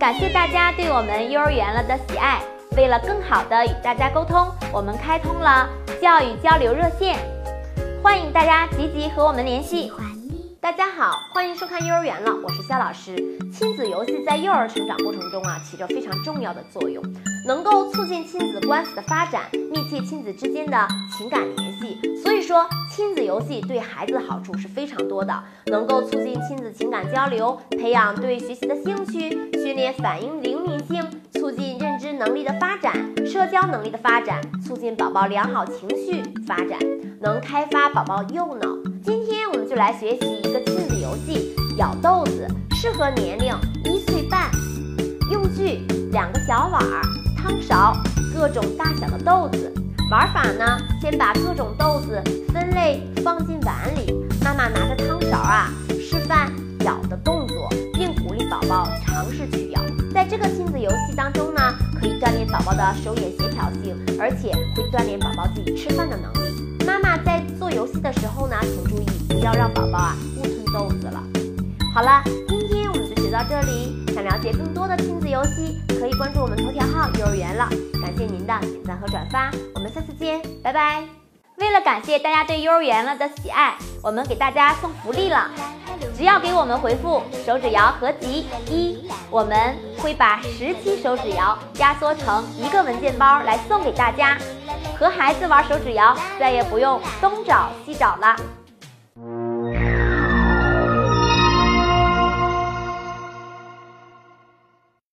感谢大家对我们幼儿园了的喜爱。为了更好的与大家沟通，我们开通了教育交流热线，欢迎大家积极和我们联系。大家好，欢迎收看幼儿园了，我是肖老师。亲子游戏在幼儿成长过程中啊，起着非常重要的作用，能够促进亲子关系的发展，密切亲子之间的情感联系。所以说，亲子游戏对孩子的好处是非常多的，能够促进亲子情感交流，培养对学习的兴趣，也反应灵敏性，促进认知能力的发展，社交能力的发展，促进宝宝良好情绪发展，能开发宝宝右脑。今天我们就来学习一个亲子游戏——咬豆子，适合年龄一岁半。用具：两个小碗、汤勺、各种大小的豆子。玩法呢，先把各种豆子分类放进碗里，妈妈拿着汤勺啊，示范咬的动作，尝试去咬。在这个亲子游戏当中呢，可以锻炼宝宝的手眼协调性，而且会锻炼宝宝自己吃饭的能力。妈妈在做游戏的时候呢，请注意不要让宝宝啊误吞豆子了。好了，今天我们就学到这里。想了解更多的亲子游戏，可以关注我们头条号“幼儿园了”。感谢您的点赞和转发，我们下次见，拜拜。为了感谢大家对幼儿园了的喜爱，我们给大家送福利了。只要给我们回复手指谣合集一，我们会把十期手指谣压缩成一个文件包来送给大家。和孩子玩手指谣，再也不用东找西找了。